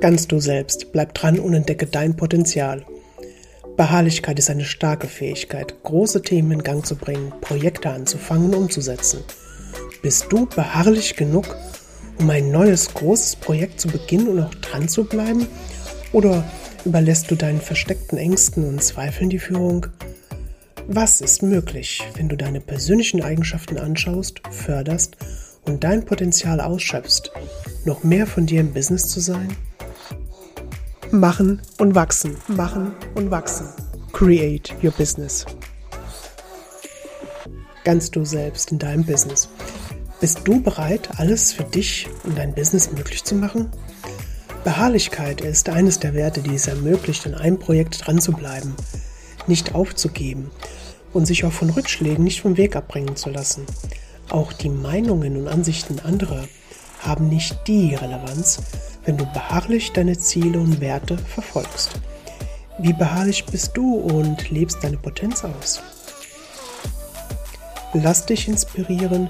Ganz du selbst, bleib dran und entdecke dein Potenzial. Beharrlichkeit ist eine starke Fähigkeit, große Themen in Gang zu bringen, Projekte anzufangen und umzusetzen. Bist du beharrlich genug, um ein neues großes Projekt zu beginnen und auch dran zu bleiben? Oder überlässt du deinen versteckten Ängsten und Zweifeln die Führung? Was ist möglich, wenn du deine persönlichen Eigenschaften anschaust, förderst und dein Potenzial ausschöpfst, noch mehr von dir im Business zu sein? Machen und wachsen, machen und wachsen. Create your business. Ganz du selbst in deinem Business. Bist du bereit, alles für dich und dein Business möglich zu machen? Beharrlichkeit ist eines der Werte, die es ermöglicht, an einem Projekt dran zu bleiben, nicht aufzugeben und sich auch von Rückschlägen nicht vom Weg abbringen zu lassen. Auch die Meinungen und Ansichten anderer haben nicht die Relevanz, wenn du beharrlich deine Ziele und Werte verfolgst. Wie beharrlich bist du und lebst deine Potenz aus? Lass dich inspirieren,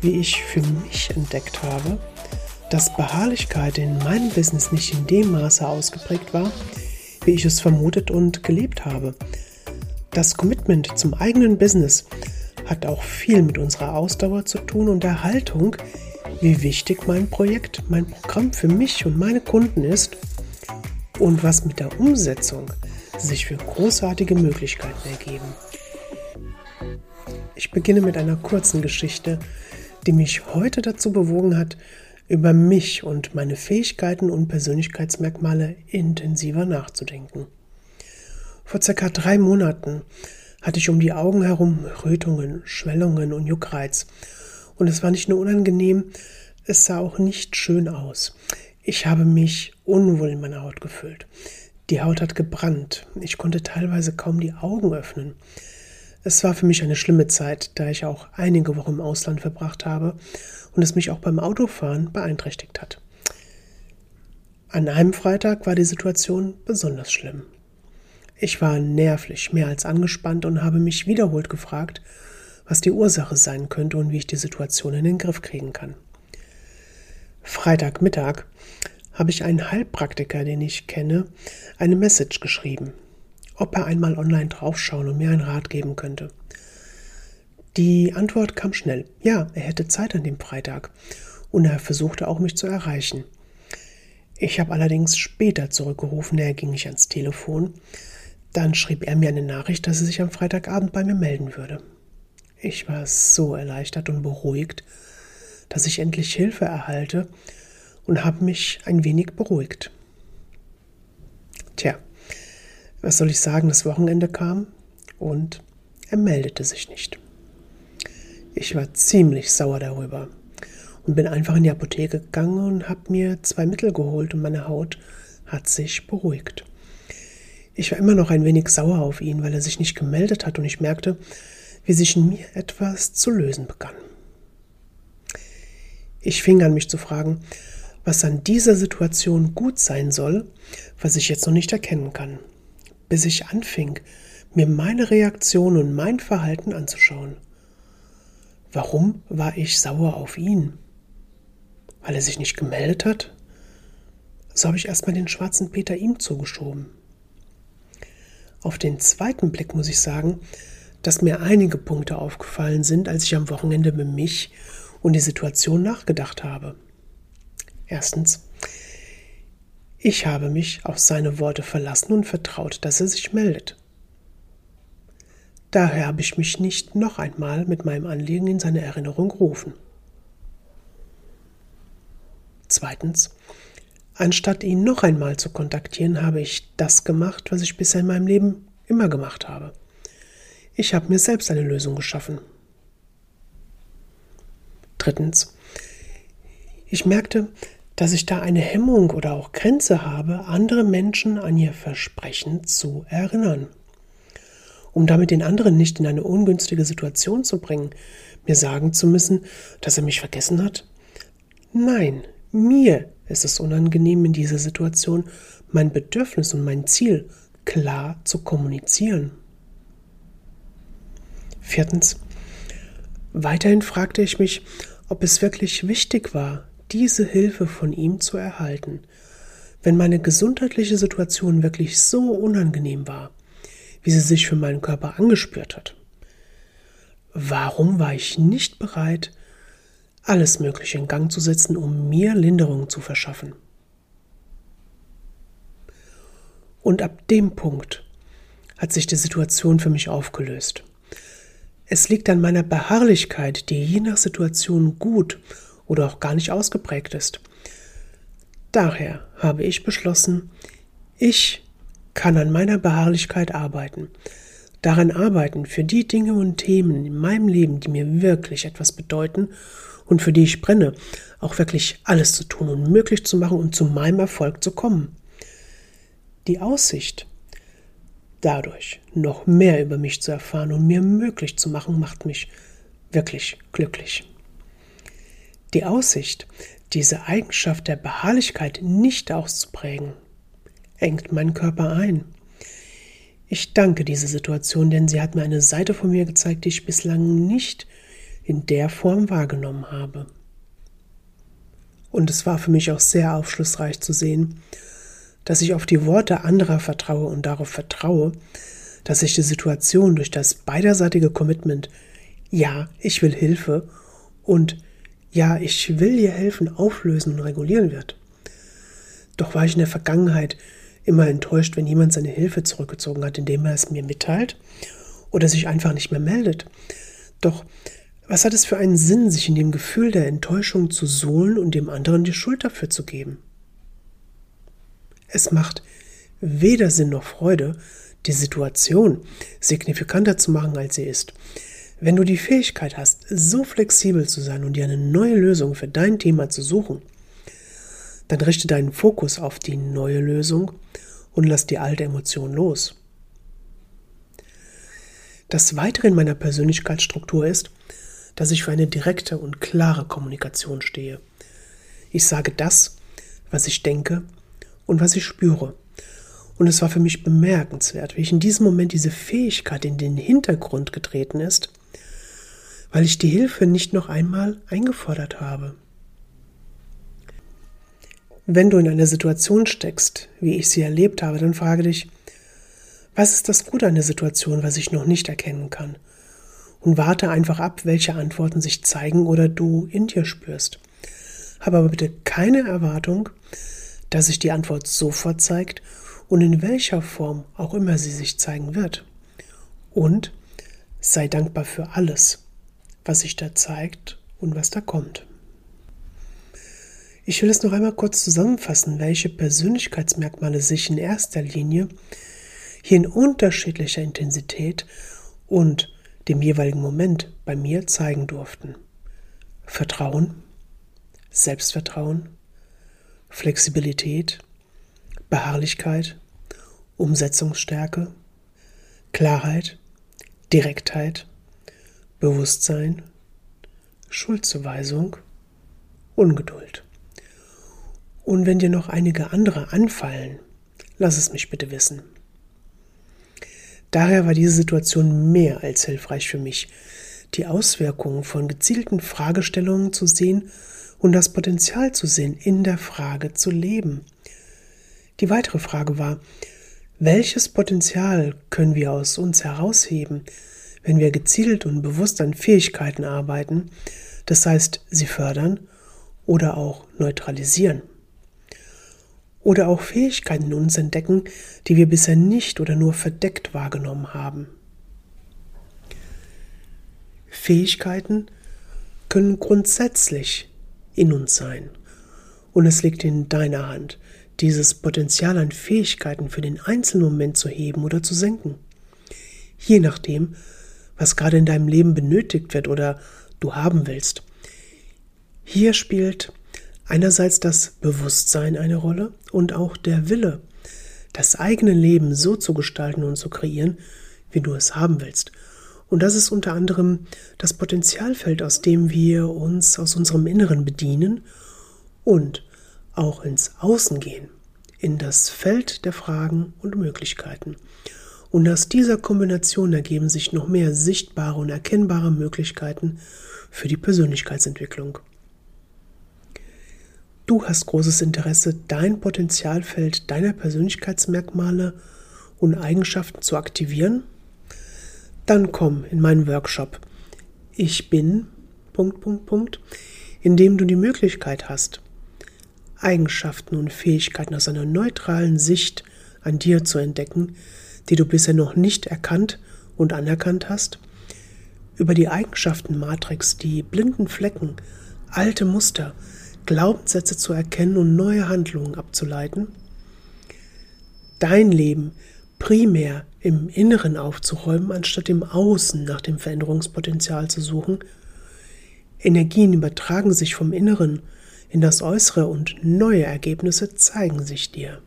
wie ich für mich entdeckt habe, dass Beharrlichkeit in meinem Business nicht in dem Maße ausgeprägt war, wie ich es vermutet und gelebt habe. Das Commitment zum eigenen Business hat auch viel mit unserer Ausdauer zu tun und der Haltung, wie wichtig mein Projekt, mein Programm für mich und meine Kunden ist und was mit der Umsetzung sich für großartige Möglichkeiten ergeben. Ich beginne mit einer kurzen Geschichte, die mich heute dazu bewogen hat, über mich und meine Fähigkeiten und Persönlichkeitsmerkmale intensiver nachzudenken. Vor circa drei Monaten hatte ich um die Augen herum Rötungen, Schwellungen und Juckreiz und es war nicht nur unangenehm, es sah auch nicht schön aus. Ich habe mich unwohl in meiner Haut gefühlt. Die Haut hat gebrannt. Ich konnte teilweise kaum die Augen öffnen. Es war für mich eine schlimme Zeit, da ich auch einige Wochen im Ausland verbracht habe und es mich auch beim Autofahren beeinträchtigt hat. An einem Freitag war die Situation besonders schlimm. Ich war nervlich mehr als angespannt und habe mich wiederholt gefragt, was die Ursache sein könnte und wie ich die Situation in den Griff kriegen kann. Freitagmittag habe ich einen Heilpraktiker, den ich kenne, eine Message geschrieben, ob er einmal online draufschauen und mir einen Rat geben könnte. Die Antwort kam schnell. Ja, er hätte Zeit an dem Freitag und er versuchte auch mich zu erreichen. Ich habe allerdings später zurückgerufen, er ging nicht ans Telefon. Dann schrieb er mir eine Nachricht, dass er sich am Freitagabend bei mir melden würde. Ich war so erleichtert und beruhigt, dass ich endlich Hilfe erhalte und habe mich ein wenig beruhigt. Tja, was soll ich sagen, das Wochenende kam und er meldete sich nicht. Ich war ziemlich sauer darüber und bin einfach in die Apotheke gegangen und habe mir zwei Mittel geholt und meine Haut hat sich beruhigt. Ich war immer noch ein wenig sauer auf ihn, weil er sich nicht gemeldet hat und ich merkte, wie sich in mir etwas zu lösen begann. Ich fing an, mich zu fragen, was an dieser Situation gut sein soll, was ich jetzt noch nicht erkennen kann, bis ich anfing, mir meine Reaktion und mein Verhalten anzuschauen. Warum war ich sauer auf ihn? Weil er sich nicht gemeldet hat? So habe ich erstmal den schwarzen Peter ihm zugeschoben. Auf den zweiten Blick muss ich sagen, dass mir einige Punkte aufgefallen sind, als ich am Wochenende mit mich und die Situation nachgedacht habe. Erstens, ich habe mich auf seine Worte verlassen und vertraut, dass er sich meldet. Daher habe ich mich nicht noch einmal mit meinem Anliegen in seine Erinnerung gerufen. Zweitens, anstatt ihn noch einmal zu kontaktieren, habe ich das gemacht, was ich bisher in meinem Leben immer gemacht habe. Ich habe mir selbst eine Lösung geschaffen. Drittens. Ich merkte, dass ich da eine Hemmung oder auch Grenze habe, andere Menschen an ihr Versprechen zu erinnern. Um damit den anderen nicht in eine ungünstige Situation zu bringen, mir sagen zu müssen, dass er mich vergessen hat? Nein, mir ist es unangenehm in dieser Situation, mein Bedürfnis und mein Ziel klar zu kommunizieren. Viertens. Weiterhin fragte ich mich, ob es wirklich wichtig war, diese Hilfe von ihm zu erhalten, Wenn meine gesundheitliche Situation wirklich so unangenehm war, wie sie sich für meinen Körper angespürt hat, warum war ich nicht bereit, alles Mögliche in Gang zu setzen, um mir Linderung zu verschaffen? Und ab dem Punkt hat sich die Situation für mich aufgelöst. Es liegt an meiner Beharrlichkeit, die je nach Situation gut oder auch gar nicht ausgeprägt ist. Daher habe ich beschlossen, ich kann an meiner Beharrlichkeit arbeiten, daran arbeiten für die Dinge und Themen in meinem Leben, die mir wirklich etwas bedeuten und für die ich brenne, auch wirklich alles zu tun und möglich zu machen und zu meinem Erfolg zu kommen. Die Aussicht, dadurch noch mehr über mich zu erfahren und mir möglich zu machen, macht mich wirklich glücklich. Die Aussicht, diese Eigenschaft der Beharrlichkeit nicht auszuprägen, engt meinen Körper ein. Ich danke dieser Situation, denn sie hat mir eine Seite von mir gezeigt, die ich bislang nicht in der Form wahrgenommen habe. Und es war für mich auch sehr aufschlussreich zu sehen, dass ich auf die Worte anderer vertraue und darauf vertraue, dass sich die Situation durch das beiderseitige Commitment Ja, ich will Hilfe und Ja, ich will dir helfen auflösen und regulieren wird. Doch war ich in der Vergangenheit immer enttäuscht, wenn jemand seine Hilfe zurückgezogen hat, indem er es mir mitteilt oder sich einfach nicht mehr meldet. Doch was hat es für einen Sinn, sich in dem Gefühl der Enttäuschung zu sohlen und dem anderen die Schuld dafür zu geben? Es macht weder Sinn noch Freude, die Situation signifikanter zu machen, als sie ist. Wenn du die Fähigkeit hast, so flexibel zu sein und dir eine neue Lösung für dein Thema zu suchen, dann richte deinen Fokus auf die neue Lösung und lass die alte Emotion los. Das Weitere in meiner Persönlichkeitsstruktur ist, dass ich für eine direkte und klare Kommunikation stehe. Ich sage das, was ich denke und was ich spüre. Und es war für mich bemerkenswert, wie ich in diesem Moment diese Fähigkeit in den Hintergrund getreten ist, weil ich die Hilfe nicht noch einmal eingefordert habe. Wenn du in einer Situation steckst, wie ich sie erlebt habe, dann frage dich, was ist das Gute an der Situation, was ich noch nicht erkennen kann? Und warte einfach ab, welche Antworten sich zeigen oder du in dir spürst. Habe aber bitte keine Erwartung, dass sich die Antwort sofort zeigt und in welcher Form auch immer sie sich zeigen wird. Und sei dankbar für alles, was sich da zeigt und was da kommt. Ich will es noch einmal kurz zusammenfassen, welche Persönlichkeitsmerkmale sich in erster Linie hier in unterschiedlicher Intensität und dem jeweiligen Moment bei mir zeigen durften. Vertrauen, Selbstvertrauen, Flexibilität, Beharrlichkeit, Umsetzungsstärke, Klarheit, Direktheit, Bewusstsein, Schuldzuweisung, Ungeduld. Und wenn dir noch einige andere anfallen, lass es mich bitte wissen. Daher war diese Situation mehr als hilfreich für mich, die Auswirkungen von gezielten Fragestellungen zu sehen und das Potenzial zu sehen, in der Frage zu leben. Die weitere Frage war, welches Potenzial können wir aus uns herausheben, wenn wir gezielt und bewusst an Fähigkeiten arbeiten, das heißt sie fördern oder auch neutralisieren? Oder auch Fähigkeiten in uns entdecken, die wir bisher nicht oder nur verdeckt wahrgenommen haben. Fähigkeiten können grundsätzlich in uns sein. Und es liegt in deiner Hand, dieses Potenzial an Fähigkeiten für den einzelnen Moment zu heben oder zu senken. Je nachdem, was gerade in deinem Leben benötigt wird oder du haben willst. Hier spielt einerseits das Bewusstsein eine Rolle und auch der Wille, das eigene Leben so zu gestalten und zu kreieren, wie du es haben willst. Und das ist unter anderem das Potenzialfeld, aus dem wir uns aus unserem Inneren bedienen und auch ins Außen gehen, in das Feld der Fragen und Möglichkeiten. Und aus dieser Kombination ergeben sich noch mehr sichtbare und erkennbare Möglichkeiten für die Persönlichkeitsentwicklung. Du hast großes Interesse, dein Potenzialfeld deiner Persönlichkeitsmerkmale und Eigenschaften zu aktivieren? Dann komm in meinen Workshop. Ich bin Punkt, Punkt, Punkt, in dem du die Möglichkeit hast, Eigenschaften und Fähigkeiten aus einer neutralen Sicht an dir zu entdecken, die du bisher noch nicht erkannt und anerkannt hast, über die Eigenschaftenmatrix, die blinden Flecken, alte Muster, Glaubenssätze zu erkennen und neue Handlungen abzuleiten, dein Leben primär im Inneren aufzuräumen, anstatt im Außen nach dem Veränderungspotenzial zu suchen. Energien übertragen sich vom Inneren in das Äußere und neue Ergebnisse zeigen sich dir.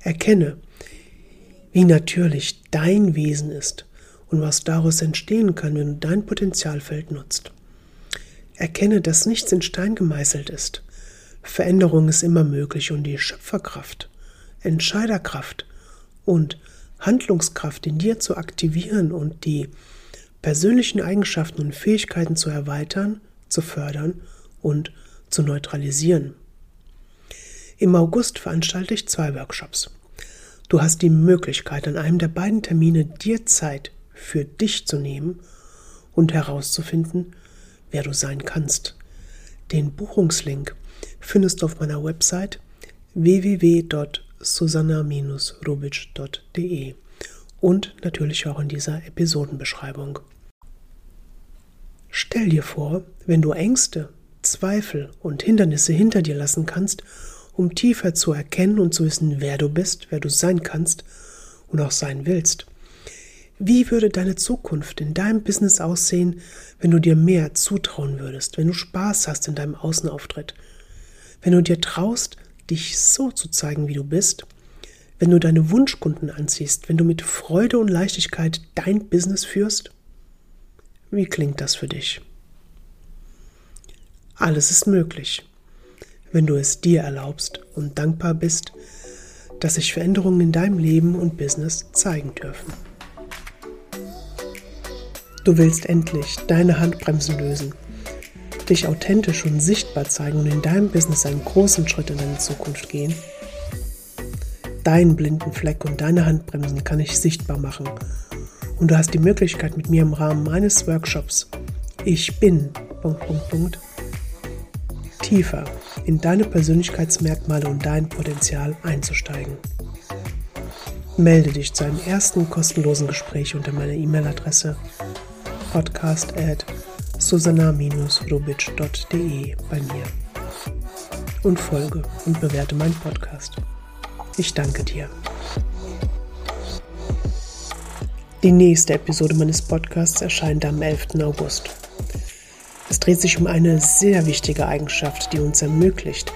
Erkenne, wie natürlich dein Wesen ist und was daraus entstehen kann, wenn du dein Potenzialfeld nutzt. Erkenne, dass nichts in Stein gemeißelt ist. Veränderung ist immer möglich und die Schöpferkraft, Entscheiderkraft und Handlungskraft in dir zu aktivieren und die persönlichen Eigenschaften und Fähigkeiten zu erweitern, zu fördern und zu neutralisieren. Im August veranstalte ich zwei Workshops. Du hast die Möglichkeit, an einem der beiden Termine dir Zeit für dich zu nehmen und herauszufinden, wer du sein kannst. Den Buchungslink findest du auf meiner Website www.susanna-rubic.de und natürlich auch in dieser Episodenbeschreibung. Stell dir vor, wenn du Ängste, Zweifel und Hindernisse hinter dir lassen kannst um tiefer zu erkennen und zu wissen, wer du bist, wer du sein kannst und auch sein willst. Wie würde deine Zukunft in deinem Business aussehen, wenn du dir mehr zutrauen würdest, wenn du Spaß hast in deinem Außenauftritt, wenn du dir traust, dich so zu zeigen, wie du bist, wenn du deine Wunschkunden anziehst, wenn du mit Freude und Leichtigkeit dein Business führst? Wie klingt das für dich? Alles ist möglich wenn du es dir erlaubst und dankbar bist, dass sich Veränderungen in deinem Leben und Business zeigen dürfen. Du willst endlich deine Handbremsen lösen, dich authentisch und sichtbar zeigen und in deinem Business einen großen Schritt in deine Zukunft gehen. Deinen blinden Fleck und deine Handbremsen kann ich sichtbar machen. Und du hast die Möglichkeit mit mir im Rahmen meines Workshops Ich bin. Tiefer in deine Persönlichkeitsmerkmale und dein Potenzial einzusteigen. Melde dich zu einem ersten kostenlosen Gespräch unter meiner E-Mail-Adresse podcast at susanna-rubitsch.de bei mir und folge und bewerte meinen Podcast. Ich danke dir. Die nächste Episode meines Podcasts erscheint am 11. August. Es dreht sich um eine sehr wichtige Eigenschaft, die uns ermöglicht,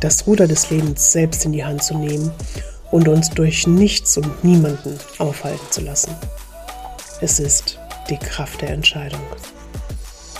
das Ruder des Lebens selbst in die Hand zu nehmen und uns durch nichts und niemanden aufhalten zu lassen. Es ist die Kraft der Entscheidung.